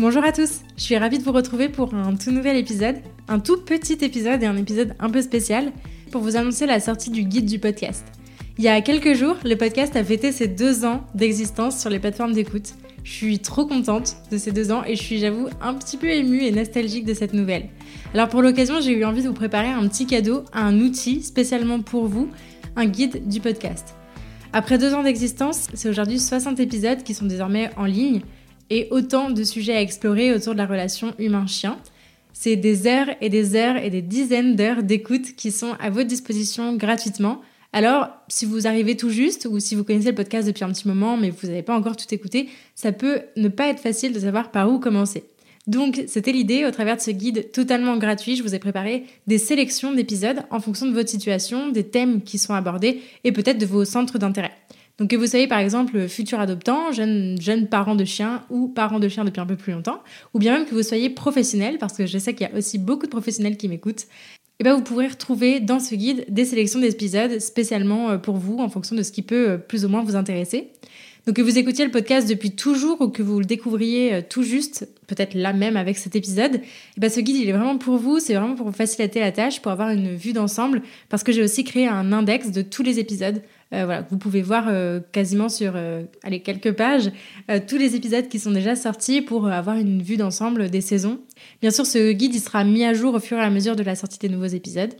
Bonjour à tous, je suis ravie de vous retrouver pour un tout nouvel épisode, un tout petit épisode et un épisode un peu spécial pour vous annoncer la sortie du guide du podcast. Il y a quelques jours, le podcast a fêté ses deux ans d'existence sur les plateformes d'écoute. Je suis trop contente de ces deux ans et je suis, j'avoue, un petit peu émue et nostalgique de cette nouvelle. Alors pour l'occasion, j'ai eu envie de vous préparer un petit cadeau, un outil spécialement pour vous, un guide du podcast. Après deux ans d'existence, c'est aujourd'hui 60 épisodes qui sont désormais en ligne et autant de sujets à explorer autour de la relation humain-chien. C'est des heures et des heures et des dizaines d'heures d'écoute qui sont à votre disposition gratuitement. Alors, si vous arrivez tout juste ou si vous connaissez le podcast depuis un petit moment mais vous n'avez pas encore tout écouté, ça peut ne pas être facile de savoir par où commencer. Donc, c'était l'idée, au travers de ce guide totalement gratuit, je vous ai préparé des sélections d'épisodes en fonction de votre situation, des thèmes qui sont abordés et peut-être de vos centres d'intérêt. Donc que vous soyez par exemple futur adoptant, jeune, jeune parent de chien ou parent de chien depuis un peu plus longtemps, ou bien même que vous soyez professionnel, parce que je sais qu'il y a aussi beaucoup de professionnels qui m'écoutent, et eh bien vous pourrez retrouver dans ce guide des sélections d'épisodes spécialement euh, pour vous en fonction de ce qui peut euh, plus ou moins vous intéresser. Donc que vous écoutiez le podcast depuis toujours ou que vous le découvriez euh, tout juste, peut-être là même avec cet épisode, et eh bien ce guide il est vraiment pour vous, c'est vraiment pour vous faciliter la tâche, pour avoir une vue d'ensemble, parce que j'ai aussi créé un index de tous les épisodes euh, voilà, vous pouvez voir euh, quasiment sur euh, allez, quelques pages tous les épisodes qui sont déjà sortis pour avoir une vue d'ensemble des saisons. Bien sûr, ce guide il sera mis à jour au fur et à mesure de la sortie des nouveaux épisodes.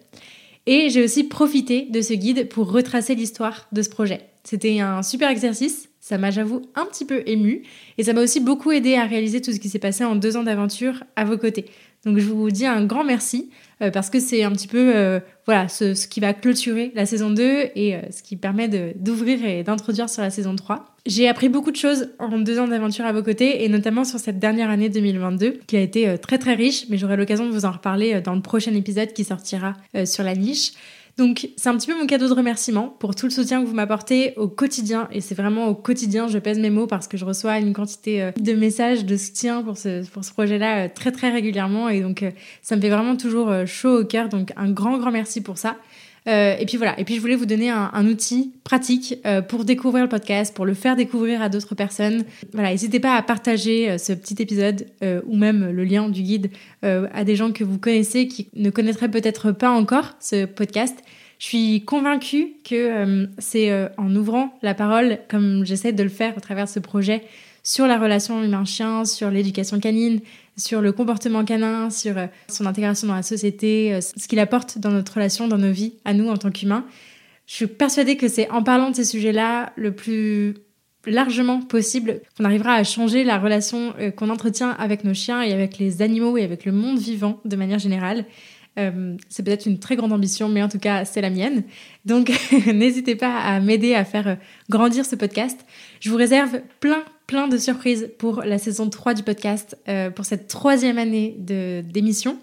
Et j'ai aussi profité de ce guide pour retracer l'histoire de ce projet. C'était un super exercice, ça m'a j'avoue un petit peu ému et ça m'a aussi beaucoup aidé à réaliser tout ce qui s'est passé en deux ans d'aventure à vos côtés. Donc je vous dis un grand merci euh, parce que c'est un petit peu euh, voilà ce, qui va clôturer la saison 2 et euh, ce qui permet d'ouvrir et d'introduire sur la saison 3. J'ai appris beaucoup de choses en deux ans d'aventure à vos côtés et notamment sur cette dernière année 2022 qui a été très très riche mais j'aurai l'occasion de vous en reparler dans le prochain épisode qui sortira sur la niche. Donc c'est un petit peu mon cadeau de remerciement pour tout le soutien que vous m'apportez au quotidien. Et c'est vraiment au quotidien, je pèse mes mots parce que je reçois une quantité euh, de messages, de soutien pour ce, pour ce projet-là euh, très très régulièrement. Et donc euh, ça me fait vraiment toujours chaud au cœur. Donc un grand grand merci pour ça. Euh, et puis voilà, et puis je voulais vous donner un, outil pratique euh, pour découvrir le podcast, pour le faire découvrir à d'autres personnes. Voilà, n'hésitez pas à partager euh, ce petit épisode ou même le lien du guide à des gens que vous connaissez qui ne connaîtraient peut-être pas encore ce podcast. Je suis convaincue que c'est en ouvrant la parole, comme j'essaie de le faire au travers de ce projet, sur la relation humain-chien, sur l'éducation canine, sur le comportement canin, sur euh, son intégration dans la société, euh, ce qu'il apporte dans notre relation, dans nos vies, à nous en tant qu'humains. Je suis persuadée que c'est en parlant de ces sujets-là le plus largement possible qu'on arrivera à changer la relation euh, qu'on entretient avec nos chiens et avec les animaux et avec le monde vivant de manière générale. c'est peut-être une très grande ambition, mais en tout cas, c'est la mienne. Donc, n'hésitez pas à m'aider à faire grandir ce podcast. Je vous réserve plein, plein de surprises pour la saison 3 du podcast, euh, pour cette troisième année d'émission.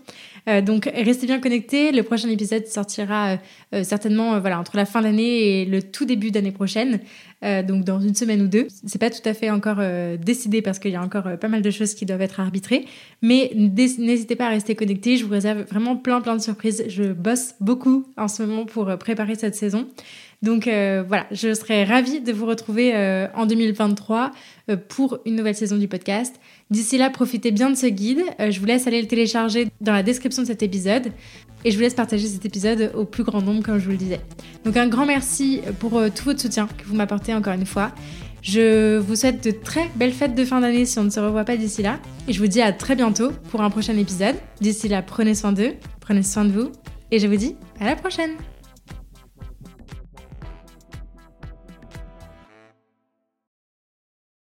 Euh, donc restez bien connectés. Le prochain épisode sortira euh, certainement voilà entre la fin d'année et le tout début d'année prochaine. donc dans une semaine ou deux. C'est pas tout à fait encore décidé parce qu'il y a encore pas mal de choses qui doivent être arbitrées. Mais n'hésitez pas à rester connectés. Je vous réserve vraiment plein plein de surprises. Je bosse beaucoup en ce moment pour préparer cette saison. Donc euh, voilà, je serais ravie de vous retrouver euh, en 2023 euh, pour une nouvelle saison du podcast. D'ici là, profitez bien de ce guide. je vous laisse aller le télécharger dans la description de cet épisode et je vous laisse partager cet épisode au plus grand nombre, comme je vous le disais. Donc un grand merci pour tout votre soutien que vous m'apportez encore une fois. Je vous souhaite de très belles fêtes de fin d'année si on ne se revoit pas d'ici là. Et je vous dis à très bientôt pour un prochain épisode. D'ici là, prenez soin d'eux, prenez soin de vous. Et je vous dis à la prochaine